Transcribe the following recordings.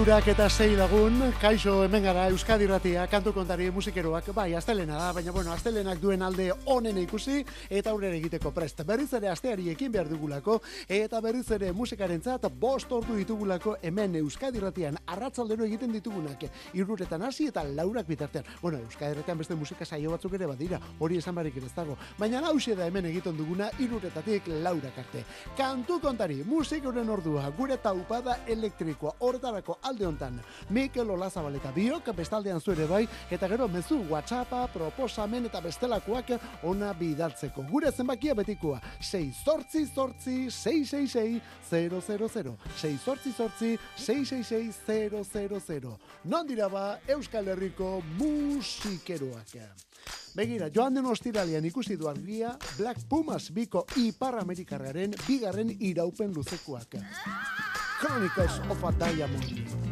Irurak eta sei lagun, kaixo hemen gara Euskadi Ratia, kantu kontari musikeroak, bai, astelena da, baina bueno, astelenak duen alde onen ikusi, eta aurrera egiteko prest. Berriz ere asteari ekin behar dugulako, eta berriz ere musikaren zat, bost ordu ditugulako hemen Euskadi Ratian, arratzaldero egiten ditugunak, iruretan hasi eta laurak bitartean. Bueno, Euskadi Ratian beste musika saio batzuk ere badira, hori esan barik ez dago. Baina hausia da hemen egiten duguna, iruretatik laurak arte. Kantu kontari, musikoren ordua, gure taupada elektrikoa, hortarako alde hontan. Mikel Olazabal eta biok bestaldean zuere bai eta gero mezu WhatsAppa, proposamen eta bestelakoak ona bidaltzeko. Gure zenbakia betikoa 6 zortzi zortzi 666 000 6 zortzi zortzi 666 000 Non dira ba Euskal Herriko musikeroak. Begira, joan den ostiralian ikusi du argia Black Pumas biko Ipar Amerikarraren bigarren iraupen luzekoak. Chronicles of a Diamond.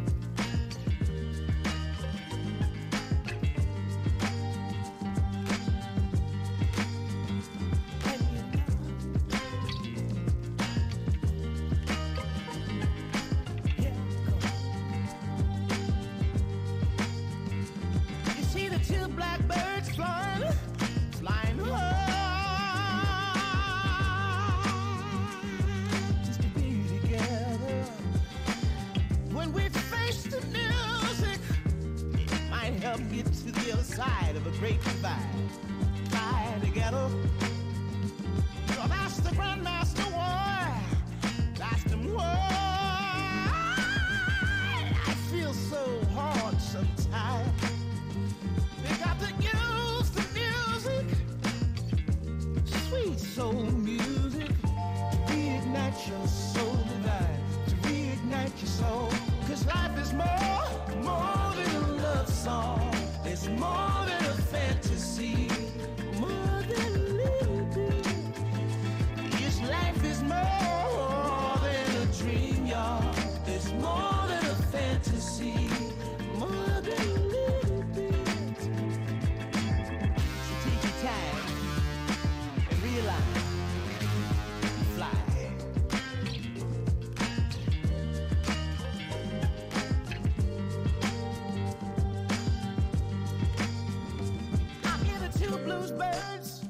those birds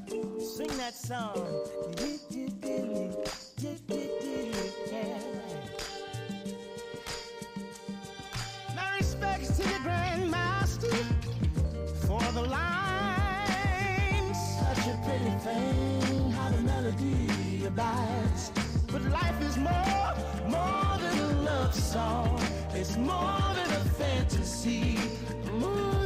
sing that song. My respects to the grandmaster for the line. Such a pretty thing, how the melody abides. But life is more, more than a love song. It's more than a fantasy. More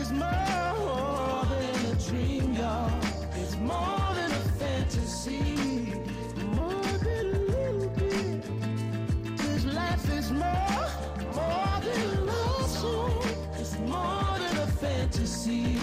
is more than a dream, y'all. It's more than a fantasy. More than a little life is more, more than a. It's more than a fantasy.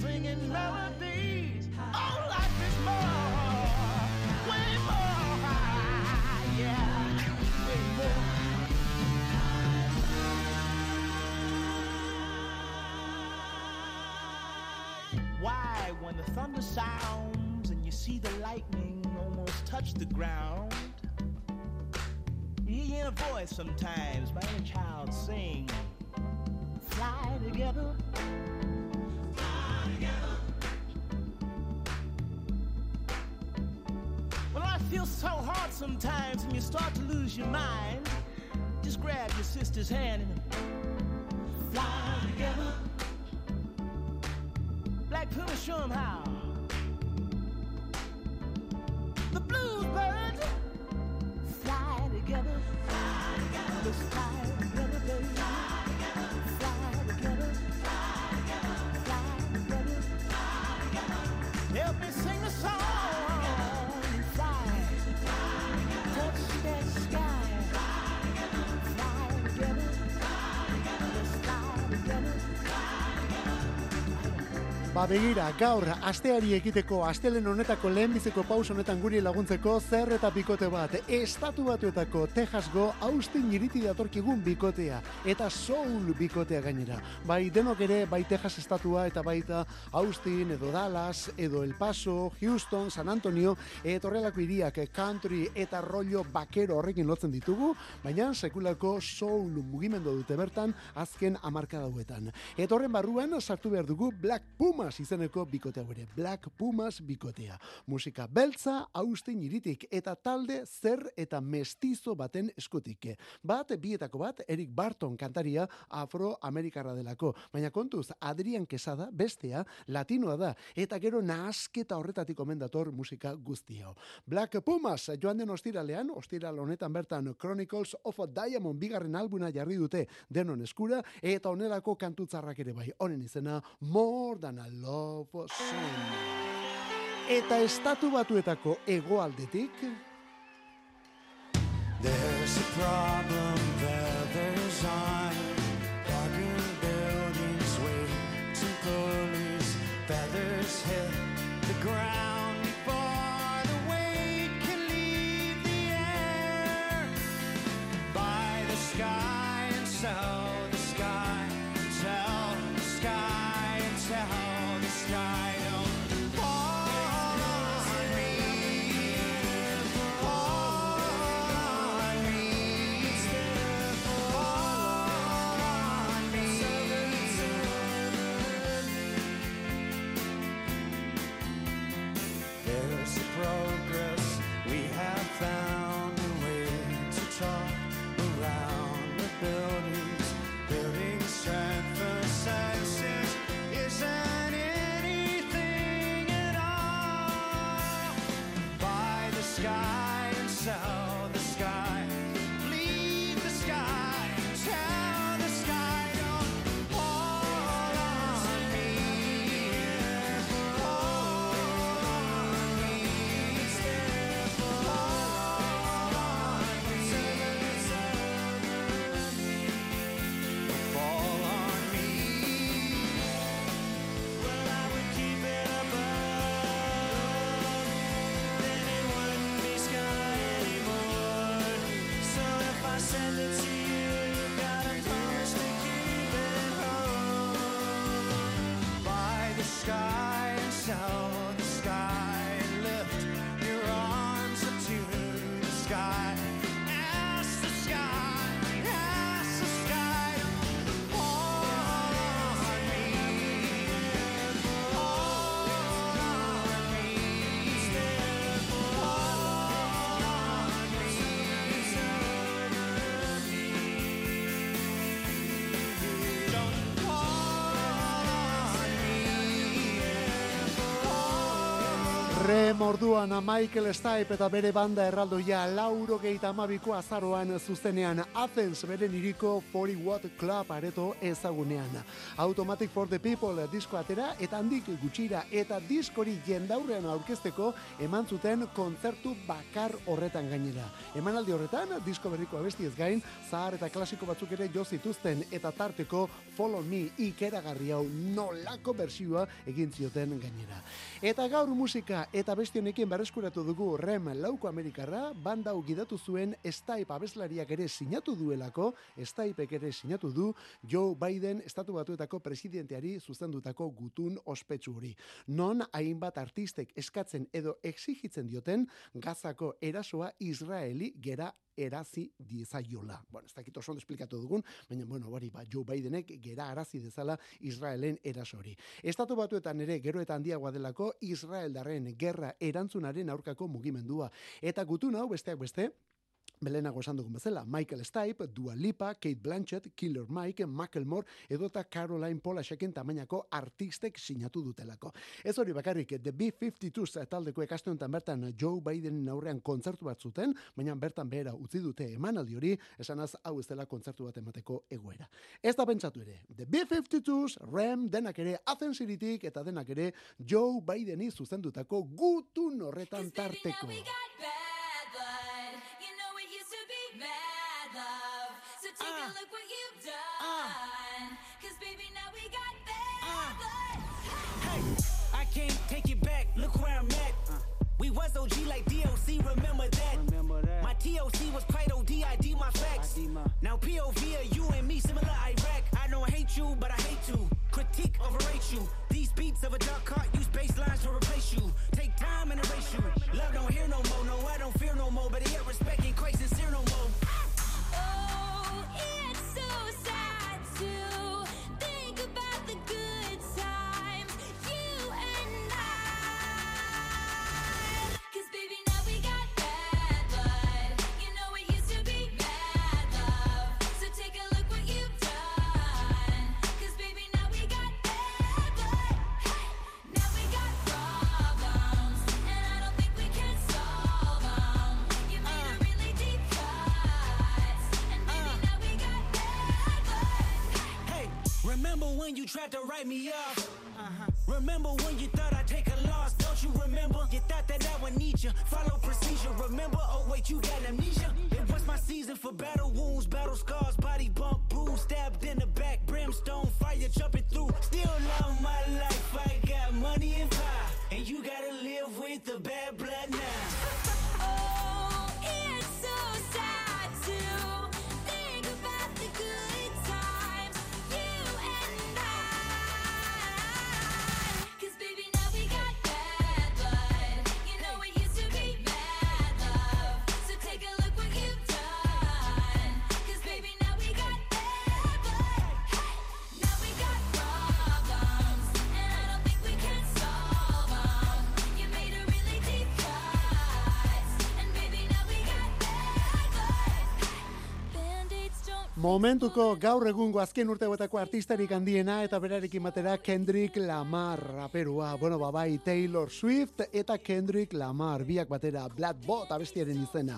singing melodies. Oh, life is more, way more, yeah, way more. Why, when the thunder sounds and you see the lightning almost touch the ground, you hear a voice sometimes by a child sing, Fly together Well, I feel so hard sometimes and you start to lose your mind. Just grab your sister's hand and fly together. Black Puma, show Ba begira, gaur asteari ekiteko astelen honetako lehenbiziko paus honetan guri laguntzeko zer eta bikote bat estatu batuetako Texasgo Austin iriti datorkigun bikotea eta Soul bikotea gainera. Bai denok ere, bai Texas estatua eta baita Austin edo Dallas edo El Paso, Houston, San Antonio eta horrelako iriak country eta rollo bakero horrekin lotzen ditugu, baina sekulako Soul mugimendu dute bertan azken amarka dauetan. Eta horren barruan sartu behar dugu Black Puma Pumas izeneko bikotea gure, Black Pumas bikotea. Musika beltza, austin iritik, eta talde zer eta mestizo baten eskutik. Bat, bietako bat, Eric Barton kantaria afroamerikarra delako. Baina kontuz, Adrian Quesada, bestea, latinoa da, eta gero nasketa horretatik omendator musika guztia. Black Pumas, joan den ostiralean, ostiral honetan bertan Chronicles of a Diamond bigarren albuna jarri dute denon eskura, eta onelako kantutzarrak ere bai, honen izena, more than love song. Eta estatu batuetako egoaldetik There's a problem there, there's iron Darker buildings waiting police Feathers hit the ground Remorduan Michael Stipe eta bere banda erraldoia lauro geita amabiko azaroan zuzenean Athens beren iriko 40 Watt Club areto ezagunean. Automatic for the People disko atera eta handik gutxira eta diskori jendaurrean aurkezteko eman zuten kontzertu bakar horretan gainera. Emanaldi horretan disko berriko abestiez gain, zahar eta klasiko batzuk ere jo zituzten eta tarteko Follow Me ikeragarri hau nolako bersioa egin zioten gainera. Eta gaur musika eta beste honekin berreskuratu dugu Rem lauko Amerikarra, banda hau gidatu zuen Stipe abeslariak ere sinatu duelako, Stipek ere sinatu du Joe Biden estatu batuetako presidenteari zuzendutako gutun ospetsu hori. Non hainbat artistek eskatzen edo exigitzen dioten Gazako erasoa Israeli gera erazi dizaiola. Bueno, ez dakit oso esplikatu dugun, baina bueno, hori ba Joe Bidenek gera arazi dezala Israelen eraso hori. Estatu batuetan ere gero eta handiagoa delako Israeldarren gerra erantzunaren aurkako mugimendua. Eta gutun hau besteak beste, Belenago esan dugun bezala, Michael Stipe, Dua Lipa, Kate Blanchett, Killer Mike, Macklemore, edota Caroline Polacheken tamainako artistek sinatu dutelako. Ez hori bakarrik, The B-52s taldeko ekaste honetan bertan Joe Bidenen aurrean kontzertu bat zuten, baina bertan behera utzi dute emanaldi hori, esanaz hau ez dela kontzertu bat emateko egoera. Ez da pentsatu ere, The B-52s, Rem, denak ere Athens iritik eta denak ere Joe Bideni zuzendutako gutun horretan tarteko. OG like DOC, remember that. Remember that. My TOC was quite OD, I D my facts. ID my- Now POV are you and me, similar Iraq. I don't hate you, but I hate to. Critique, overrate you. These beats of a dark cart use bass lines to replace you. Take time and erase you. Love don't hear no more, no, I don't fear no more. But yet respect ain't quite sincere no more. Oh, it's when you tried to write me off? Uh-huh. Remember when you thought I'd take a loss? Don't you remember? You thought that I would need you. Follow procedure. Remember? Oh wait, you got amnesia. It was my season for battle wounds, battle scars, Momentuko gaur egungo azken urteotako artistarik handiena eta berarekin batera Kendrick Lamar raperua. Bueno, babai Taylor Swift eta Kendrick Lamar biak batera Black Bot abestiaren izena.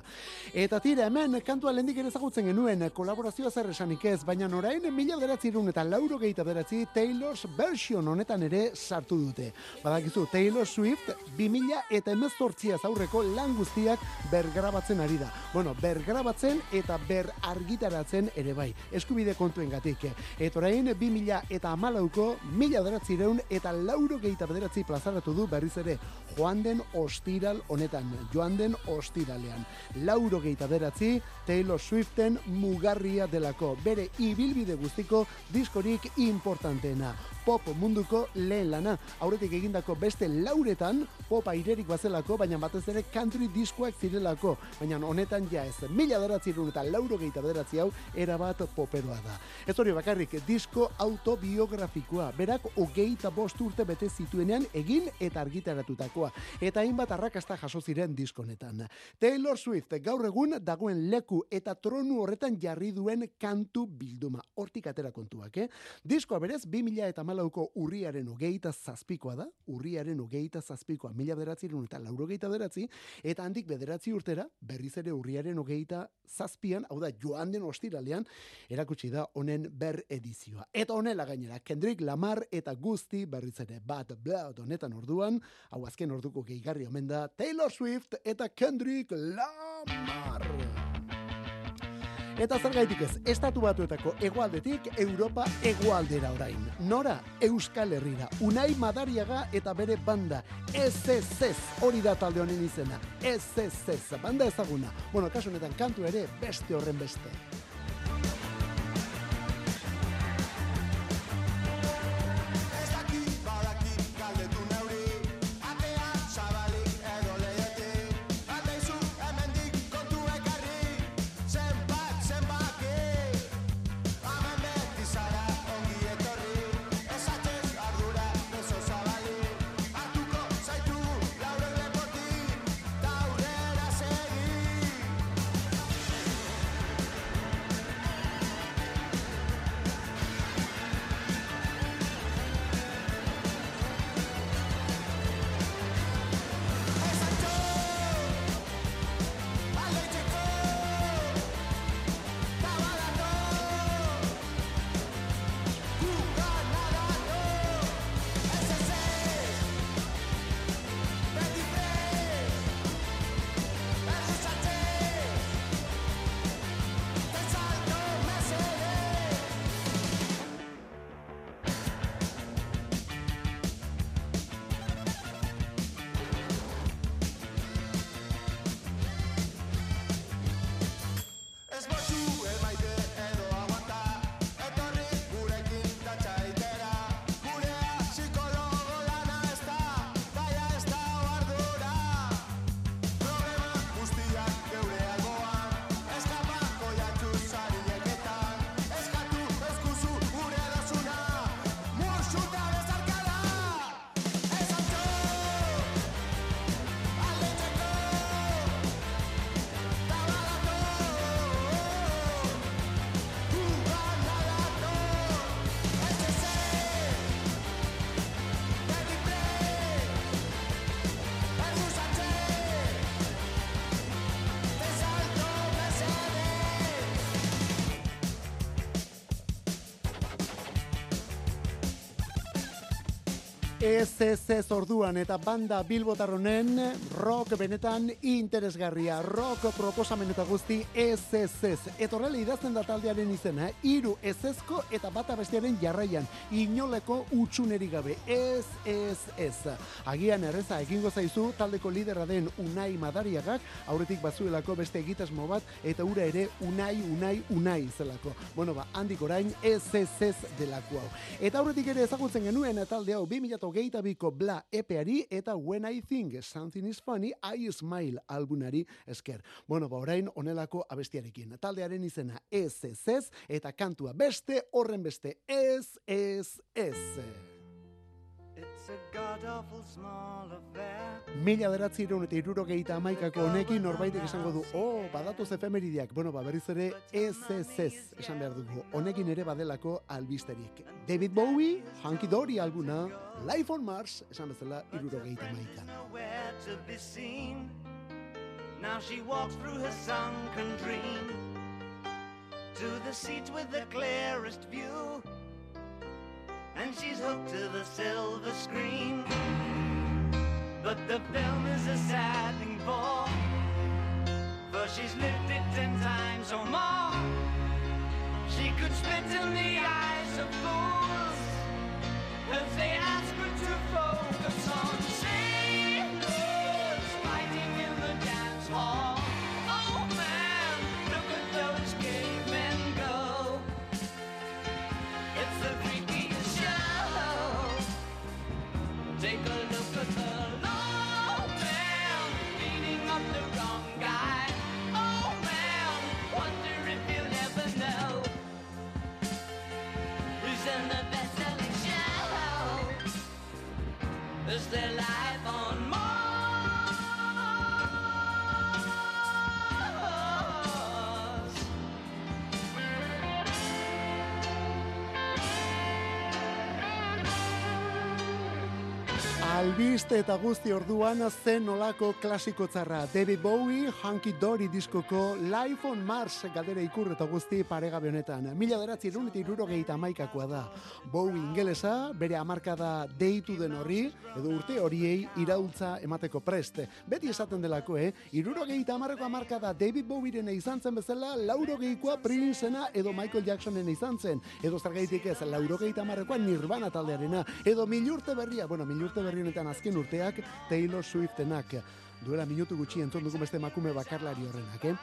Eta tira hemen kantua lendik ere ezagutzen genuen kolaborazioa zer esanik ez, baina orain mila bederatzireun eta lauro gehieta beratzi Taylor's version honetan ere sartu dute. Badakizu Taylor Swift 2000 eta emezortziaz aurreko lan guztiak bergrabatzen ari da. Bueno, bergrabatzen eta ber argitaratzen ere bai, eskubide kontuen gatik. Eta orain, 2000 eta amalauko, mila beratzireun eta lauro gehieta bederatzi plazaratu du berriz ere, joan den ostiral honetan, joan den ostiralean. Lauro gehieta beratzi, Taylor Swiften mugarria delako, bere ibilbide guztiko diskorik importanteena. Pop munduko lehen lana, aurretik egindako beste lauretan, popa irerik bazelako, baina batez ere country diskoak zirelako, baina honetan ja ez, mila beratzirun eta lauro gehieta bederatzi hau, erabat poperoa da. Ez hori bakarrik, disko autobiografikoa, berak hogeita bost urte bete zituenean egin eta argitaratutakoa, eta hainbat arrakasta jaso ziren diskonetan. Taylor Swift gaur egun dagoen leku eta tronu horretan jarri duen kantu bilduma. Hortik atera kontuak, eh? Diskoa berez, 2000 eta malauko urriaren hogeita zazpikoa da, urriaren hogeita zazpikoa, mila bederatziren eta lauro geita bederatzi, eta handik bederatzi urtera, berriz ere urriaren hogeita zazpian, hau da, joan den ostiralean, erakutsi da honen ber edizioa. Eta honela gainera, Kendrick Lamar eta guzti berriz ere bat blood honetan orduan, hau azken orduko gehigarri omen da, Taylor Swift eta Kendrick Lamar. Eta zergaitik ez, estatu batuetako hegoaldetik Europa hegoaldera orain. Nora, Euskal Herrira, Unai Madariaga eta bere banda, ez ez ez, hori da talde honen izena, ez ez ez, banda ezaguna. Bueno, kasu honetan kantu ere beste horren beste. Ez ez ez orduan eta banda bilbotarronen rock benetan interesgarria, rock proposamen eta guzti ez ez ez. Eta horrela idazten da taldearen izena, eh? iru ez ezko eta bata bestearen jarraian, inoleko utxuneri gabe, ez ez ez. Agian erreza egingo zaizu taldeko lidera den Unai Madariagak, aurretik bazuelako beste egitasmo bat, eta ura ere Unai, Unai, Unai zelako. Bueno, ba, handik orain ez ez ez delako hau. Eta aurretik ere ezagutzen genuen talde hau 2022ko Bla epeari eta When I Think Something is Funny, I Smile albunari esker. Bueno, ba, orain onelako abestiarekin. Taldearen izena ez ez ez, eta kantua beste, horren beste ez ez ez. Mila beratzi eta irurogeita amaikako honekin norbaitek esango du, oh, badatoz efemeridiak. Bueno, ba, berriz ere, ez ez ez, esan behar dugu. Honekin ere badelako albisterik. David Bowie, Hunky Dory albuna, Life on Mars, esan bezala irurogeita amaikan. Now she walks through her sunken dream to the seat with the clearest view, and she's hooked to the silver screen. But the film is a sad thing for, for she's lived it ten times or more. She could spit in the eyes of fools if they Is there life Albiste eta guzti orduan zen olako klasiko txarra. David Bowie, Hunky Dory diskoko Life on Mars galdera ikur eta guzti paregabe honetan. Mila beratzi eta irurogeita amaikakoa da. Bowie ingelesa, bere amarkada deitu den horri, edo urte horiei iraultza emateko preste. Beti esaten delako, eh? Irurogeita amarreko amarkada David Bowieren izan zen bezala, laurogeikoa Princena edo Michael Jacksonen izan zen. Edo zergaitik ez, laurogeita amarrekoa Nirvana taldearena. Edo milurte berria, bueno, milurte berri honetan azken urteak Taylor Swiftenak duela minutu gutxi entzun dugu beste makume bakarlari horrenak, eh?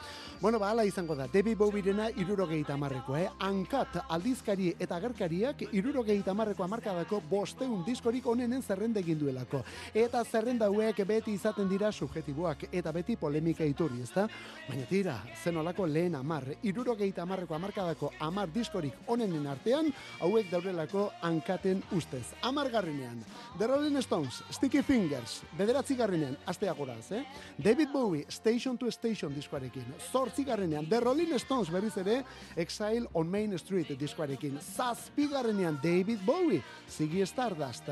Bueno, ba, ala izango da, David Bowirena irurogeita amarrekoa, eh? Ankat aldizkari eta agerkariak irurogeita amarreko amarkadako bosteun diskorik onenen zerrenda egin duelako. Eta zerrenda hauek beti izaten dira subjetiboak eta beti polemika iturri, ezta? Baina tira, zenolako lehen amar, irurogeita amarreko amarkadako amar diskorik onenen artean, hauek daurelako ankaten ustez. Amargarrenean, The Rolling Stones, Sticky Fingers, bederatzi garrenean, astea goraz, eh? David Bowie, Station to Station diskoarekin. Zortzi garrenean, The Rolling Stones berriz ere, Exile on Main Street diskoarekin. Zazpi garrenean, David Bowie, Ziggy Stardust.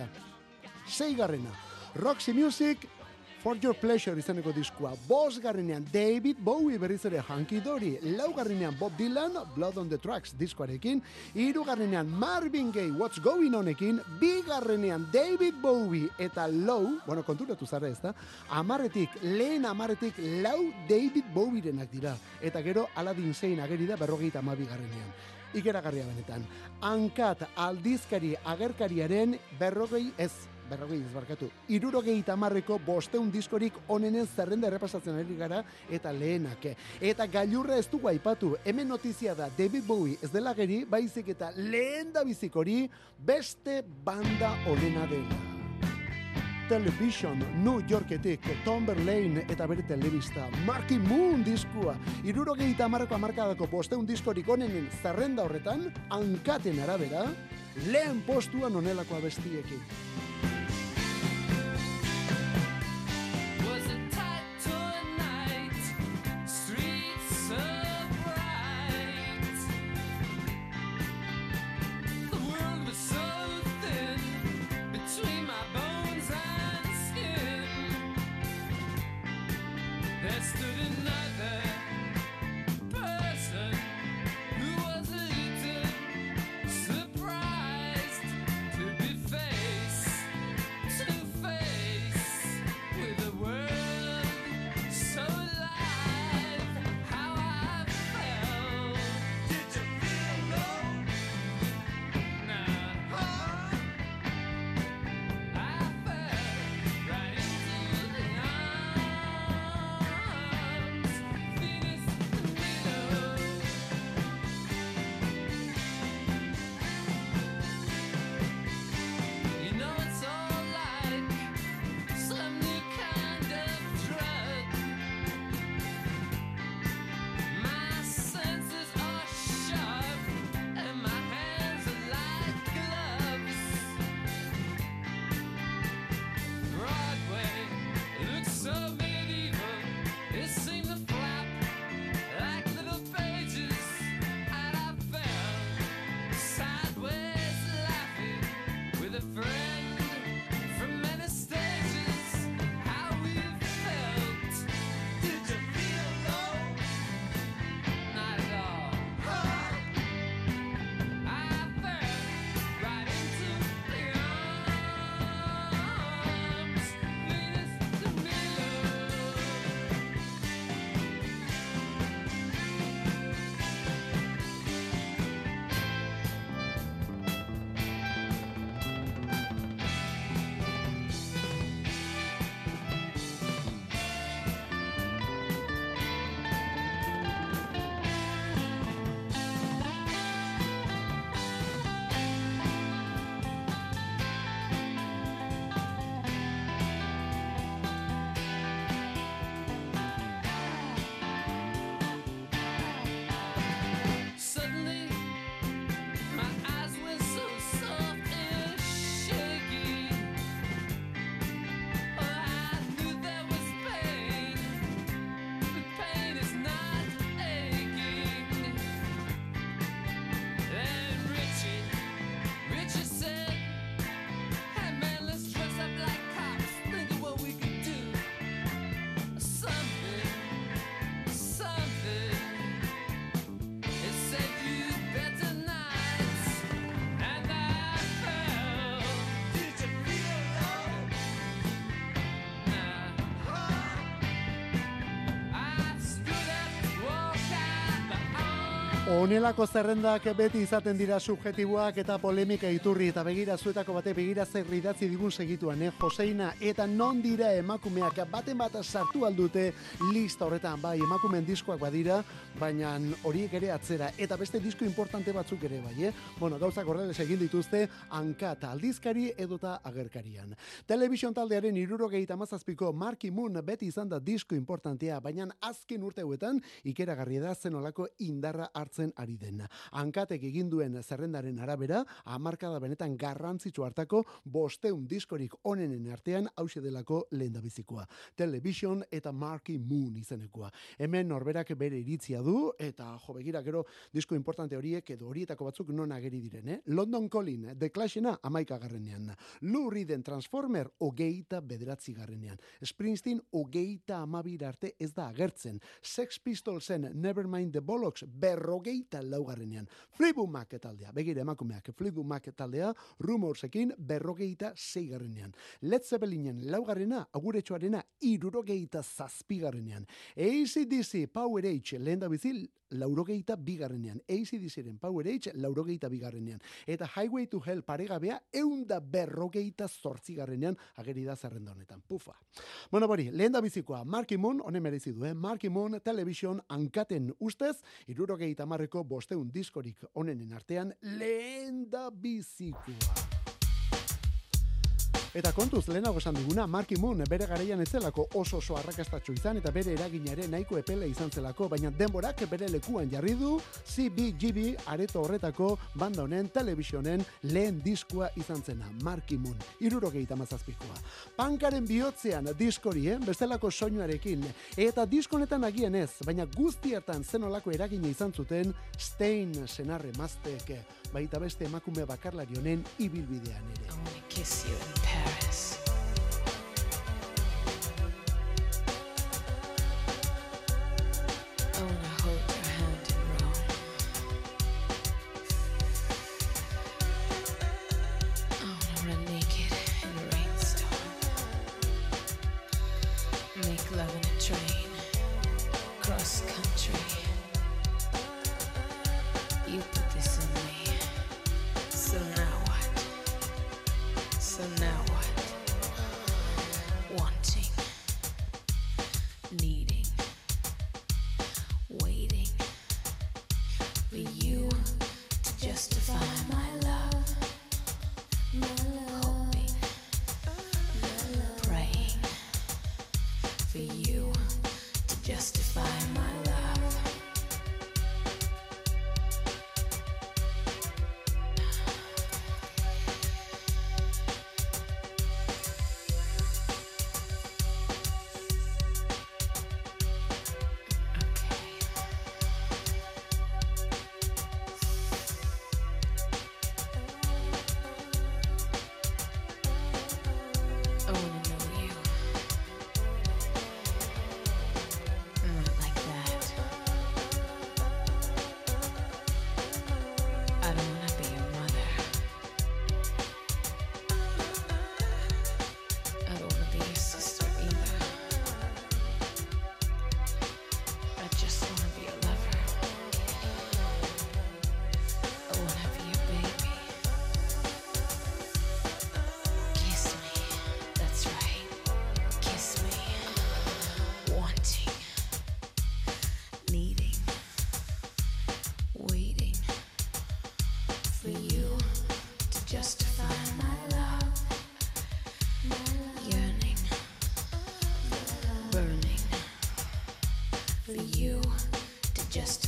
Sei garrena, Roxy Music, For Your Pleasure izeneko diskua. Bos garrenean David Bowie berriz ere Hunky Dory. Lau garrenean Bob Dylan, Blood on the Tracks diskoarekin. Iru garrenean Marvin Gaye, What's Going Onekin. Bi garrenean David Bowie eta Low, bueno, konturatu zara ez da, amarretik, lehen amarretik lau David Bowierenak dira. Eta gero Aladdin Sein ageri da berrogeita amabi ikeragarria benetan. Hankat aldizkari agerkariaren berrogei ez, berrogei ez barkatu, irurogei tamarreko bosteun diskorik onenen zerrenda errepasatzen ari gara eta lehenak. Eta gailurra ez dugu aipatu, hemen notizia da David Bowie ez dela geri, baizik eta lehen da bizikori beste banda onena dela. Television, New Yorketik, Tom Verlaine eta bere telebista, Marky Moon diskua, irurogeita amarreko amarkadako bosteun diskorik onenen zerrenda horretan, hankaten arabera, lehen postuan onelako abestiekin. Honelako zerrendak beti izaten dira subjetiboak eta polemika iturri eta begira zuetako bate begira zer idatzi digun segituan, eh? Joseina eta non dira emakumeak baten bat sartu aldute lista horretan, bai emakumeen diskoak badira, baina horiek ere atzera eta beste disko importante batzuk ere bai, eh? Bueno, gauzak horrela egin dituzte hanka eta aldizkari edota agerkarian. Television taldearen irurogeita mazazpiko Marky Moon beti izan da disko importantea, baina azken urte hauetan ikeragarri da zenolako indarra hartzen ari den. Hankatek egin duen zerrendaren arabera, hamarkada benetan garrantzitsu hartako bosteun diskorik onenen artean hause delako lehendabizikoa. Television eta Marky Moon izenekoa. Hemen norberak bere iritzia du eta jo begira gero disko importante horiek edo horietako batzuk non ageri diren, eh? London Calling, The Clashena amaika garrenean. Lou Reeden Transformer ogeita bederatzi garrenean. Springsteen ogeita amabira arte ez da agertzen. Sex Pistolsen Nevermind the Bollocks berrogeita laugarrenean. Fleetwood Mac taldea, begira emakumeak, Fleetwood Mac taldea Rumorsekin berrogeita zeigarrenean. Led Zeppelinen laugarrena, aguretxoarena irurogeita zazpigarrenean. ACDC Power Age lehen da bizi laurogeita bigarrenean. ACDCren Power Age laurogeita bigarrenean. Eta Highway to Hell paregabea eunda berrogeita zortzigarrenean ageri da zerrenda honetan. Pufa. Bueno, bori, lehen da bizikoa, Marky Moon, honen merezi du, eh? Marky Moon Television hankaten ustez, irurogeita marreko bosteun diskorik onenen artean, lehen da bizikoa. Eta kontuz, lehenago esan duguna, Marky Moon bere garaian ez zelako oso oso arrakastatxo izan eta bere eragina ere nahiko epele izan zelako, baina denborak bere lekuan jarri du CBGB areto horretako banda honen televisionen lehen diskoa izan zena, Marky Moon, irurogeita mazazpikoa. Pankaren bihotzean diskori, eh? bestelako soinuarekin, eta diskonetan agien ez, baina guztiertan zenolako eragina izan zuten Stein senarre maztek, baita beste emakume bakarlari honen ibilbidean ere. For you to justify to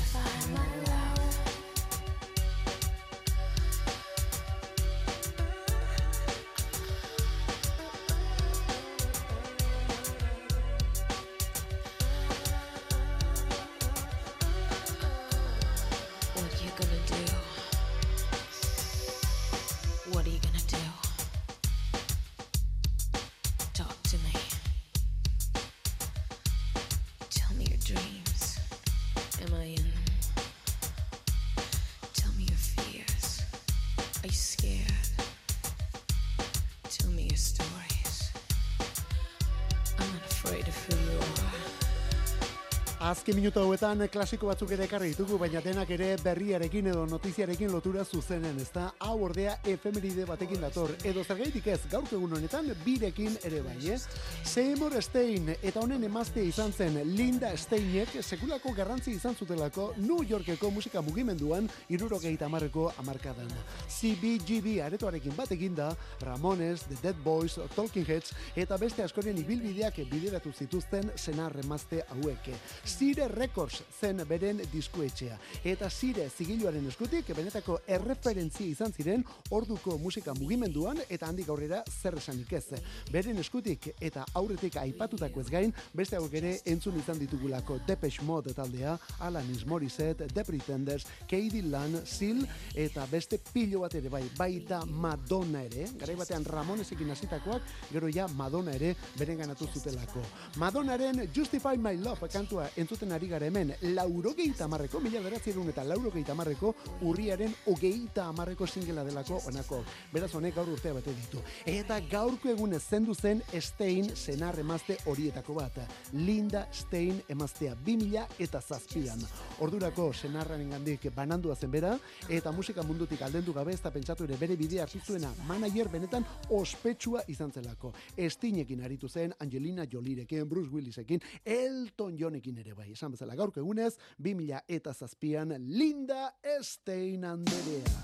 Azken minutu hauetan klasiko batzuk ere ekarri ditugu, baina denak ere berriarekin edo notiziarekin lotura zuzenen, ez da, hau ordea efemeride batekin dator, edo zergaitik ez, gaurko egun honetan birekin ere bai, ez? Seymour Stein eta honen emazte izan zen Linda Steinek sekulako garrantzi izan zutelako New Yorkeko musika mugimenduan irurogeita amarreko amarkadan. CBGB aretoarekin bat eginda, Ramones, The Dead Boys, Talking Heads eta beste askoren ibilbideak bideratu zituzten senar emazte hauek. Sire Records zen beren diskuetxea. Eta Sire zigiluaren eskutik benetako erreferentzia izan ziren orduko musika mugimenduan eta handik aurrera zer esanik ez. Beren eskutik eta aurretik aipatutako ez gain, beste hauek ere entzun izan ditugulako Depeche Mode taldea, Alanis Morissette, The Pretenders, Katie Lan, Seal eta beste pilo bat ere bai, baita Madonna ere, garai batean Ramonesekin hasitakoak, gero ja Madonna ere beren ganatu zutelako. Madonnaren Justify My Love kantua entzuten ari gara hemen, laurogeita amarreko, mila beratzerun eta laurogeita amarreko, urriaren ogeita amarreko singela delako onako. Beraz honek gaur urtea bete ditu. Eta gaurko egun zendu zen Stein senar emazte horietako bat. Linda Stein emaztea 2000 eta zazpian. Ordurako senarraren gandik banandua zen bera, eta musika mundutik aldendu gabe ez da pentsatu ere bere bidea hartu zuena manager benetan ospetsua izan zelako. Steinekin aritu zen Angelina Jolierekin, Bruce Willisekin, Elton Johnekin ere bai. Esan bezala gaurko egunez, 2000 eta zazpian Linda Stein anderea.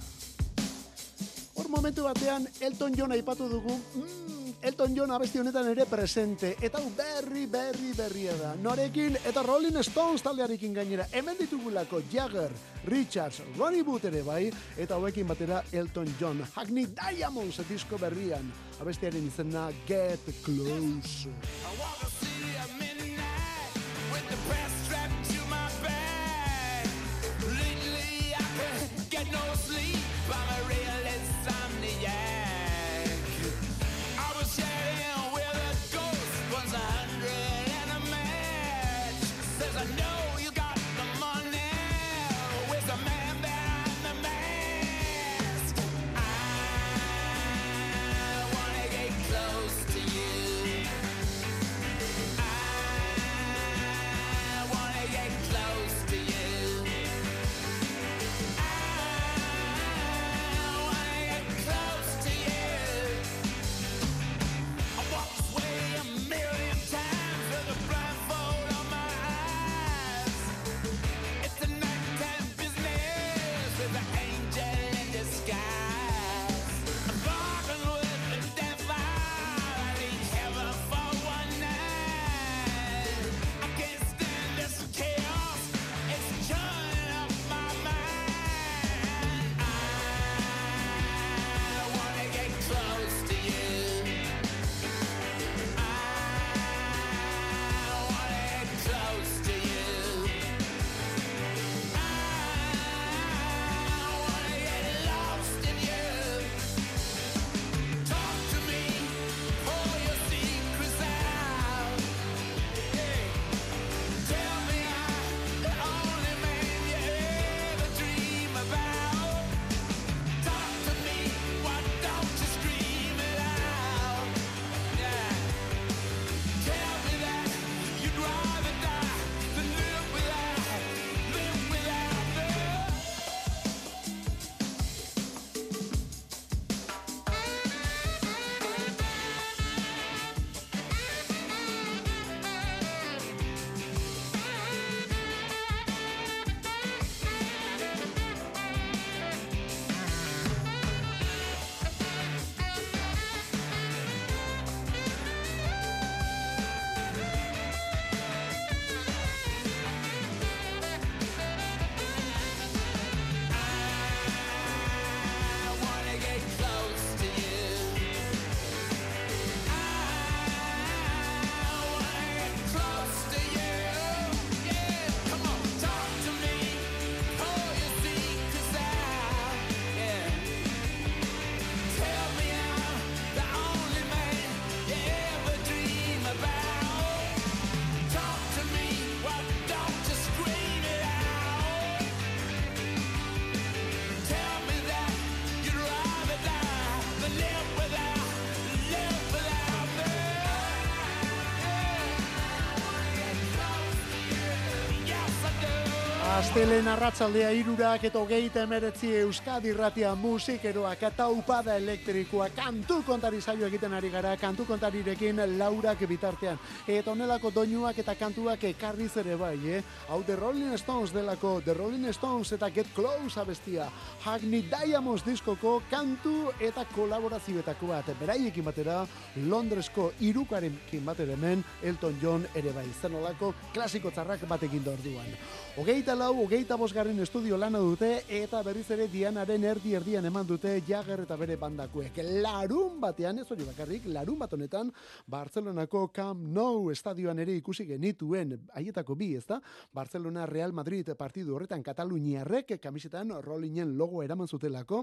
Hor momentu batean Elton John aipatu dugu, mm, Elton John abesti honetan ere presente, eta berri, berri, berria da. Norekin eta Rolling Stones taldearekin gainera, hemen ditugulako Jagger, Richards, Ronnie Wood ere bai, eta hauekin batera Elton John, Hackney Diamonds disko berrian, abestiaren izena Get Close. I walk the get no sleep. Astelen arratzaldea irurak eta hogeita emeretzi Euskadi ratia musikeroak eta upada elektrikoa kantu kontari saio egiten ari gara, kantu kontarirekin laurak bitartean. Eta onelako doinuak eta kantuak ekarriz ere bai, eh? Hau The Rolling Stones delako, The Rolling Stones eta Get Close abestia. Hackney Diamonds diskoko kantu eta kolaborazioetako bat. Beraiekin batera, Londresko irukarekin batera hemen, Elton John ere bai. Zenolako klasiko txarrak batekin da orduan. Hogeita lau, hogeita bosgarren estudio lana dute eta berriz ere dianaren erdi erdian eman dute jager eta bere bandakuek. Larun batean, ez hori bakarrik, larun bat honetan, Barcelonako Camp Nou estadioan ere ikusi genituen, haietako bi, ez da? Barcelona Real Madrid partidu horretan Kataluniarrek kamisetan Rollingen logo eraman zutelako,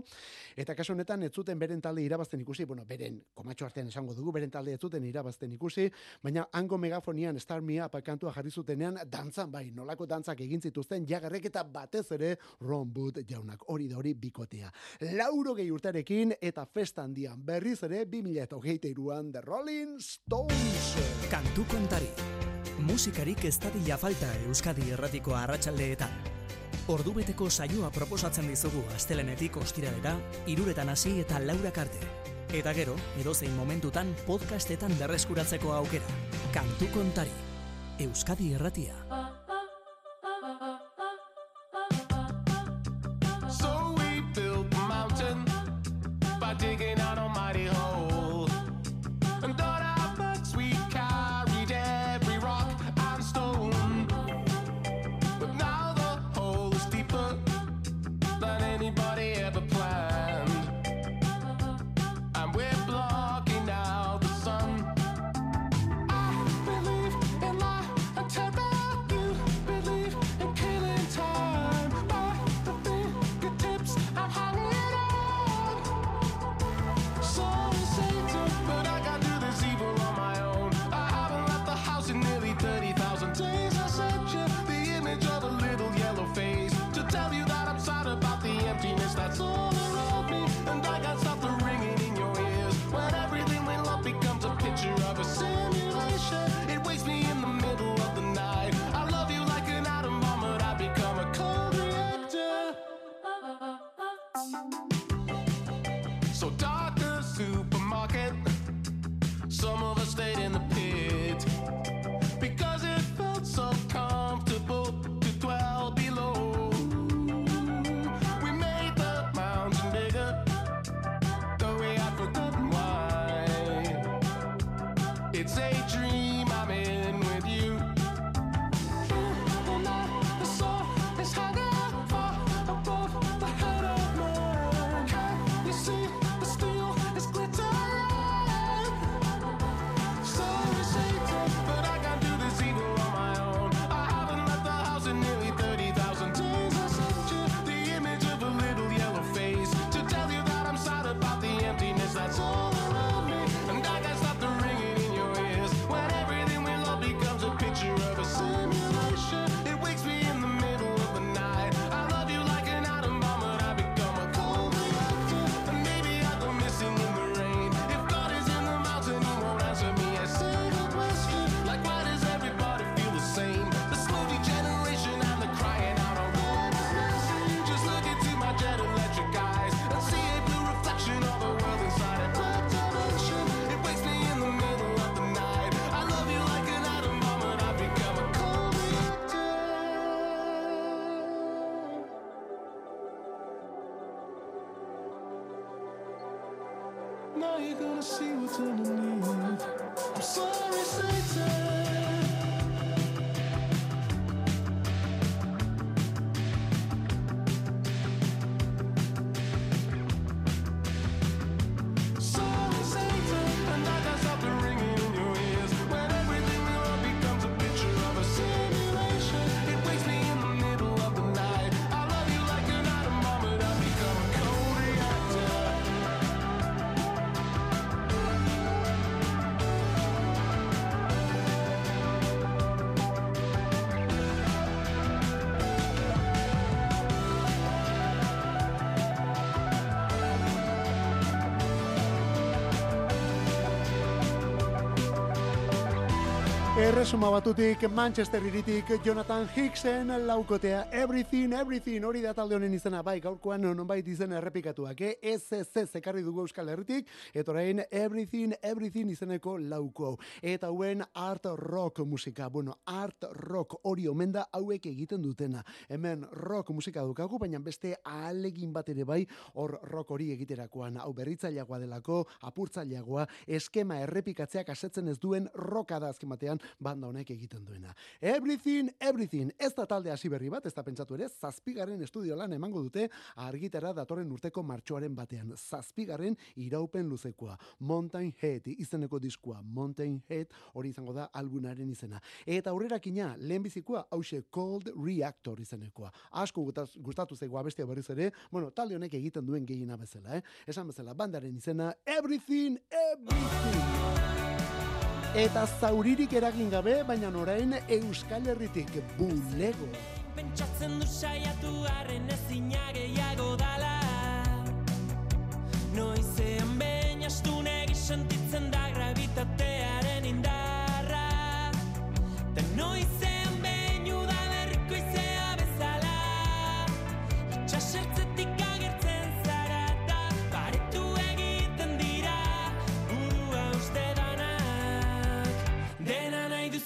eta kasu honetan ez zuten beren talde irabazten ikusi, bueno, beren komatxo artean esango dugu, beren talde ez zuten irabazten ikusi, baina hango megafonian Star Me Up kantua jarri zutenean, dantzan bai, nolako dantzak egin zituzten jagarrek eta batez ere Ron Wood jaunak hori da hori bikotea. Lauro gehi urtarekin eta festa handian berriz ere 2023an The Rolling Stones. Kantu kontari. Musikarik ez dadila falta Euskadi erratiko arratsaldeetan. Ordubeteko saioa proposatzen dizugu astelenetik ostiralera, iruretan hasi eta laurak arte. Eta gero, edozein momentutan podcastetan berreskuratzeko aukera. Kantu kontari. Euskadi erratia. Erresuma batutik, Manchester iritik, Jonathan Hicksen laukotea, Everything, Everything, hori da talde honen izena, bai, gaurkoan nonbait izena errepikatuak, eh? ez ez ez ekarri dugu Euskal Herritik, eta orain Everything, Everything izeneko lauko. Eta hauen art rock musika, bueno, art rock hori omen da hauek egiten dutena. Hemen rock musika dukagu, baina beste ahalegin bat ere bai, hor rock hori egiterakoan, hau berritzaileagoa delako, apurtzaileagoa, eskema errepikatzeak asetzen ez duen roka da azken batean banda honek egiten duena. Everything, everything, ez da talde hasi berri bat, ez da pentsatu ere, zazpigarren estudio lan emango dute argitara datorren urteko martxoaren batean. Zazpigarren iraupen luzekoa. Mountain Head izeneko diskua. Mountain Head hori izango da albunaren izena. Eta aurrerakina, lehenbizikoa, hause Cold Reactor izenekoa. Asko gustatu zaigu abestia berriz ere, bueno, talde honek egiten duen gehiena bezala, eh? Esan bezala, bandaren izena, Everything, Everything. Eta zauririk eragin gabe, baina orain Euskal Herritik bulego. Pentsatzen du saiatu arren ezina gehiago dala Noizean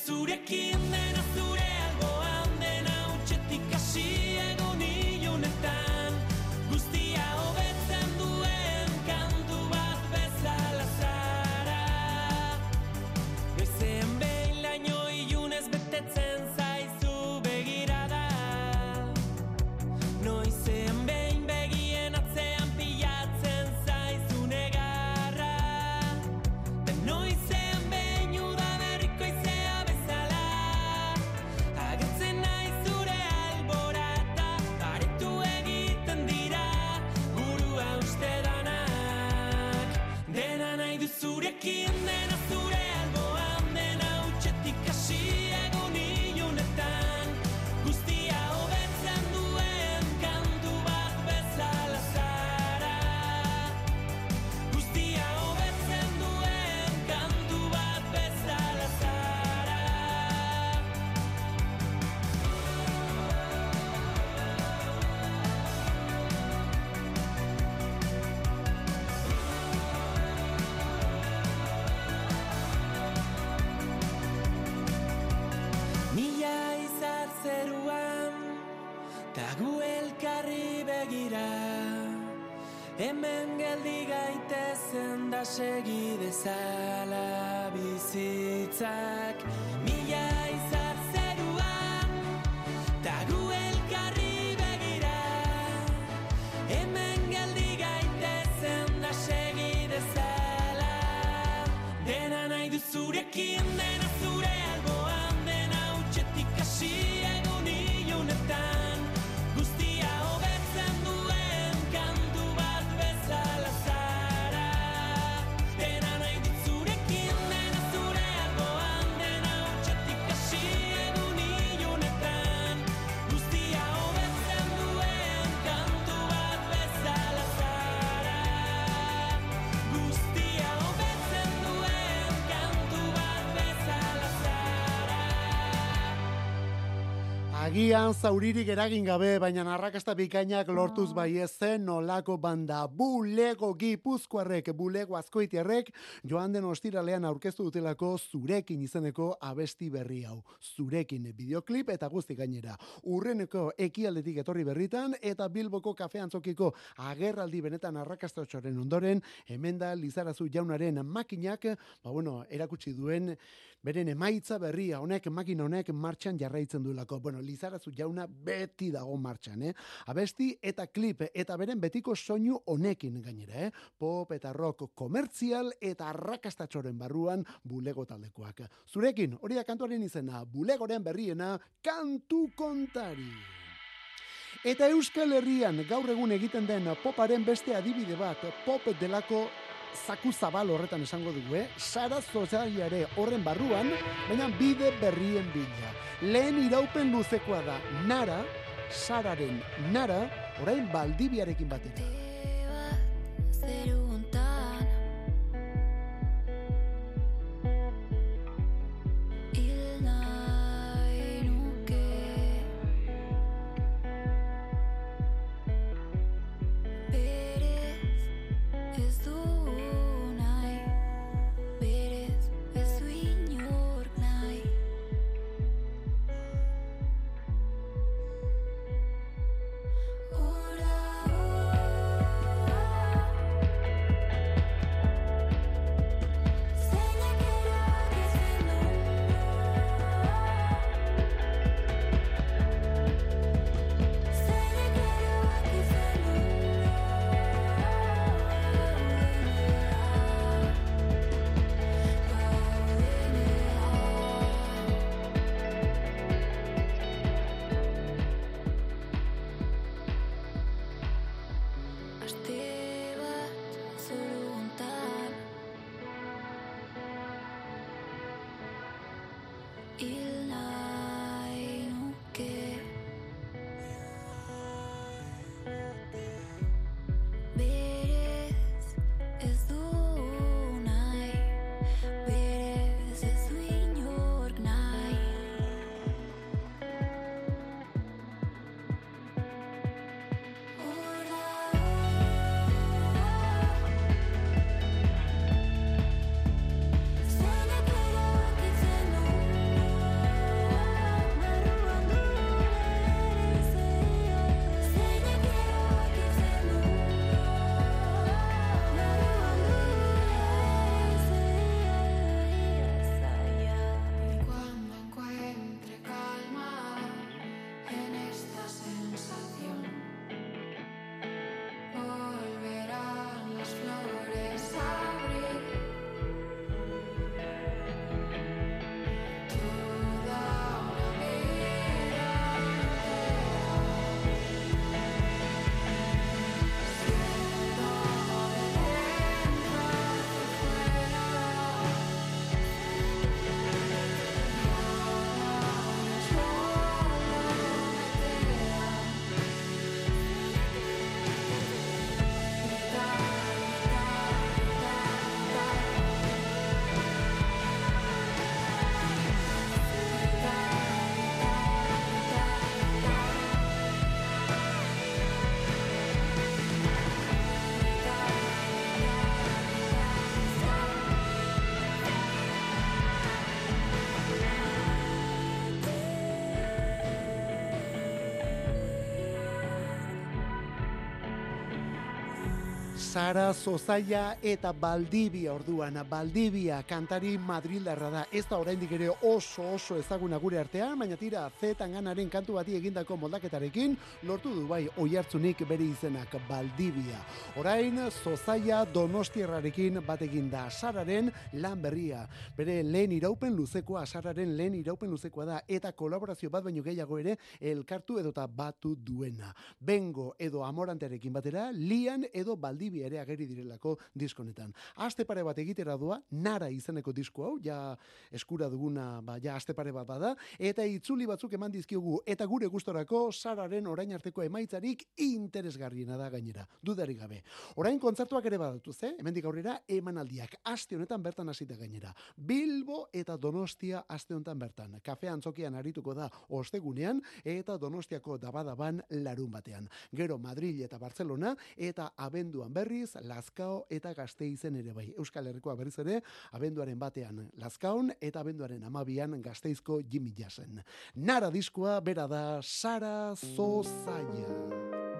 zurekin, Agian zauririk eragin gabe, baina arrakasta bikainak lortuz bai ez zen nolako banda bulego gipuzkoarrek, bulego azkoitiarrek, joan den ostiralean aurkeztu dutelako zurekin izeneko abesti berri hau. Zurekin bideoklip eta guzti gainera. Urreneko ekialdetik etorri berritan eta Bilboko kafe antzokiko agerraldi benetan arrakastatxoren ondoren, hemen da Lizarazu jaunaren makinak, ba bueno, erakutsi duen beren emaitza berria honek makina honek martxan jarraitzen duelako. Bueno, Lizarazu jauna beti dago martxan, eh? Abesti eta klip eta beren betiko soinu honekin gainera, eh? Pop eta rock komertzial eta arrakastatxoren barruan bulego taldekoak. Zurekin, hori da kantuaren izena, bulegoren berriena, kantu kontari. Eta Euskal Herrian gaur egun egiten den poparen beste adibide bat, pop delako zaku zabal horretan esango dugu, eh? Sara Zozaiare horren barruan, baina bide berrien bila. Lehen iraupen luzekoa da, nara, Sararen nara, orain baldibiarekin batera. Sara Zozaia eta Baldibia orduan. Baldibia kantari Madrildarra da. Ez da oraindik ere oso oso ezaguna gure artean, baina tira zetan ganaren kantu bati egindako moldaketarekin lortu du bai oihartzunik bere izenak Baldibia. Orain Zozaia Donostiarrarekin bat da Sararen lan berria. Bere lehen iraupen luzekoa, Sararen lehen iraupen luzekoa da eta kolaborazio bat baino gehiago ere elkartu edota batu duena. Bengo edo Amorantearekin batera, Lian edo Baldibia ere ageri direlako diskonetan. Aste pare bat egitera doa, Nara izeneko disko hau, ja eskura duguna, ba, ja aste pare bat bada, eta itzuli batzuk eman dizkiogu, eta gure gustorako Sararen orain arteko emaitzarik interesgarriena da gainera, dudarik gabe. Orain kontzertuak ere badatu, ze? Hemendik aurrera emanaldiak aste honetan bertan hasita gainera. Bilbo eta Donostia aste honetan bertan. Kafe antzokian arituko da ostegunean eta Donostiako dabadaban larun batean. Gero Madrid eta Barcelona eta abenduan berriz Lazkao eta Gasteizen ere bai. Euskal Herrikoa berriz ere abenduaren batean Lazkaon eta abenduaren amabian Gasteizko Jimmy Jassen. Nara diskoa bera da Sara Zozaia.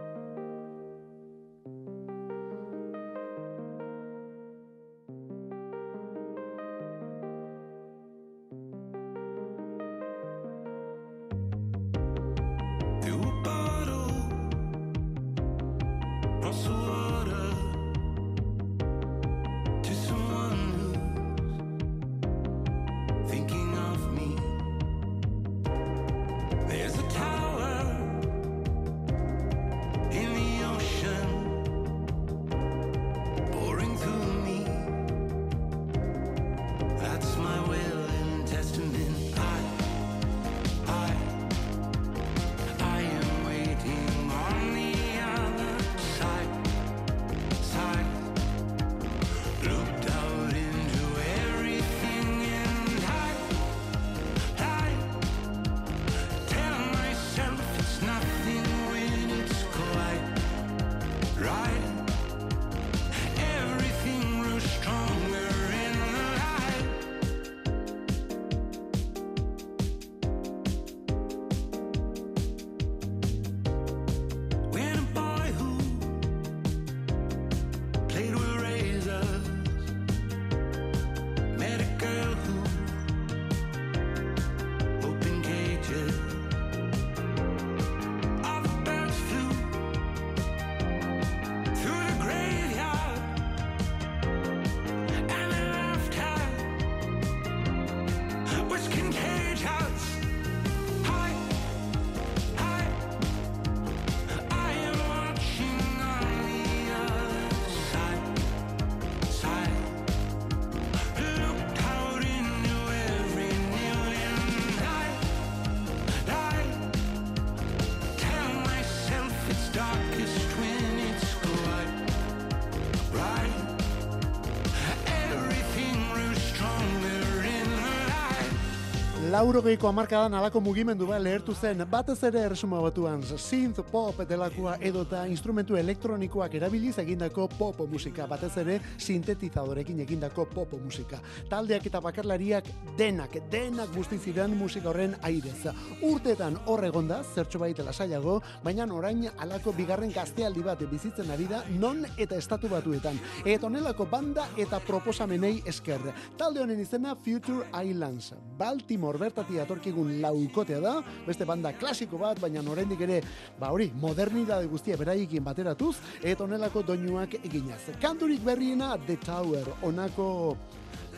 Laurogeiko hamarkadan alako mugimendu bat lehertu zen, batez ere erresuma batuan, synth pop delakoa edota instrumentu elektronikoak erabiliz egindako pop musika, batez ere sintetizadorekin egindako pop musika. Taldeak eta bakarlariak denak, denak guzti ziren musika horren airez. Urteetan hor egonda, zertxo baita lasaiago, baina orain alako bigarren gaztealdi bat bizitzen ari da non eta estatu batuetan. Eta honelako banda eta proposamenei esker. Talde honen izena Future Islands. Baltimore bertatik atorkigun laukotea da, beste banda klasiko bat, baina oraindik ere, ba hori, modernidade guztia beraiekin bateratuz, eta honelako doinuak eginaz. Kanturik berriena The Tower, honako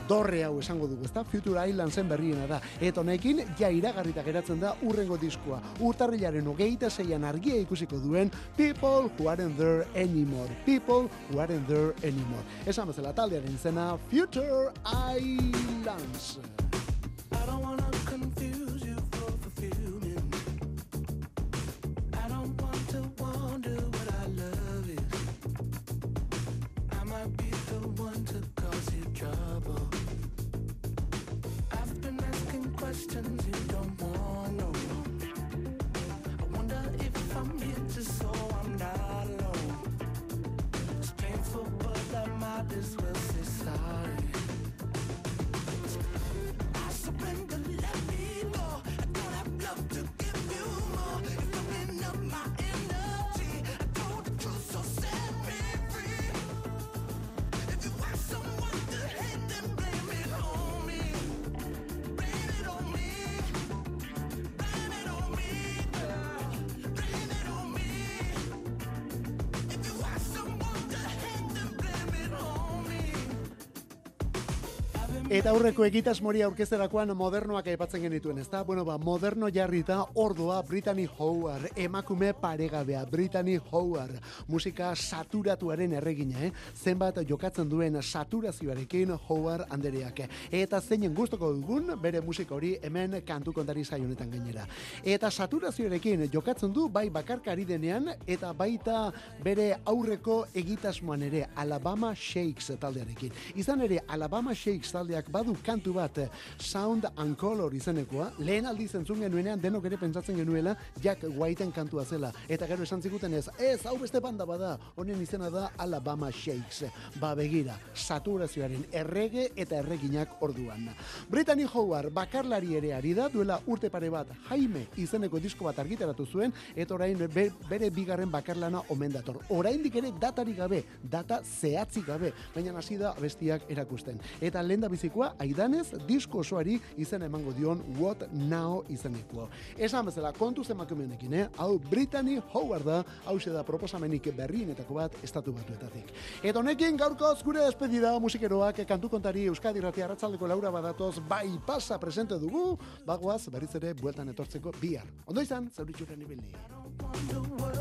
dorre hau esango dugu, ezta? Future Islandsen berriena da. Eta honekin ja iragarrita geratzen da urrengo diskoa. Urtarrilaren hogeita zeian argia ikusiko duen People Who Aren't There Anymore. People Who Aren't There Anymore. Esan bezala taldearen izena Future Islands. I don't wanna I might Eta aurreko egitasmori aurkezterakoan modernoak aipatzen genituen, ezta? Bueno, ba, moderno jarrita ordua Brittany Howard, emakume paregabea, Brittany Howard, musika saturatuaren erregina, eh? Zenbat jokatzen duen saturazioarekin Howard andereak. Eta zeinen gustoko dugun bere musika hori hemen kantu kontari honetan gainera. Eta saturazioarekin jokatzen du bai bakarkari denean eta baita bere aurreko egitasmoan ere Alabama Shakes taldearekin. Izan ere Alabama Shakes taldeak badu kantu bat eh, Sound and Color izenekoa, lehen aldiz entzun genuenean denok ere pentsatzen genuela Jack Whiteen kantua zela. Eta gero esan ziguten ez, ez, hau beste banda bada, honen izena da Alabama Shakes. Ba begira, saturazioaren errege eta erreginak orduan. Brittany Howard bakarlari ere ari da, duela urte pare bat Jaime izeneko disko bat argitaratu zuen, eta orain be- bere bigarren bakarlana omen dator. Oraindik ere datari gabe, data zehatzik gabe, baina hasi da abestiak erakusten. Eta lehen da bizikoa, aidanez, disko osoari izena emango dion What Now izeneko. Esan bezala, kontuz emakumeenekin, eh? Hau Brittany Howard da, hau da proposamenik berrienetako bat estatu batuetatik. Eta honekin gaurkoz gure despedida musikeroak kantu kontari Euskadi Ratia Arratzaldeko laura badatoz bai pasa presente dugu, bagoaz berriz ere bueltan etortzeko bihar. Ondo izan, zauritxuren ibili.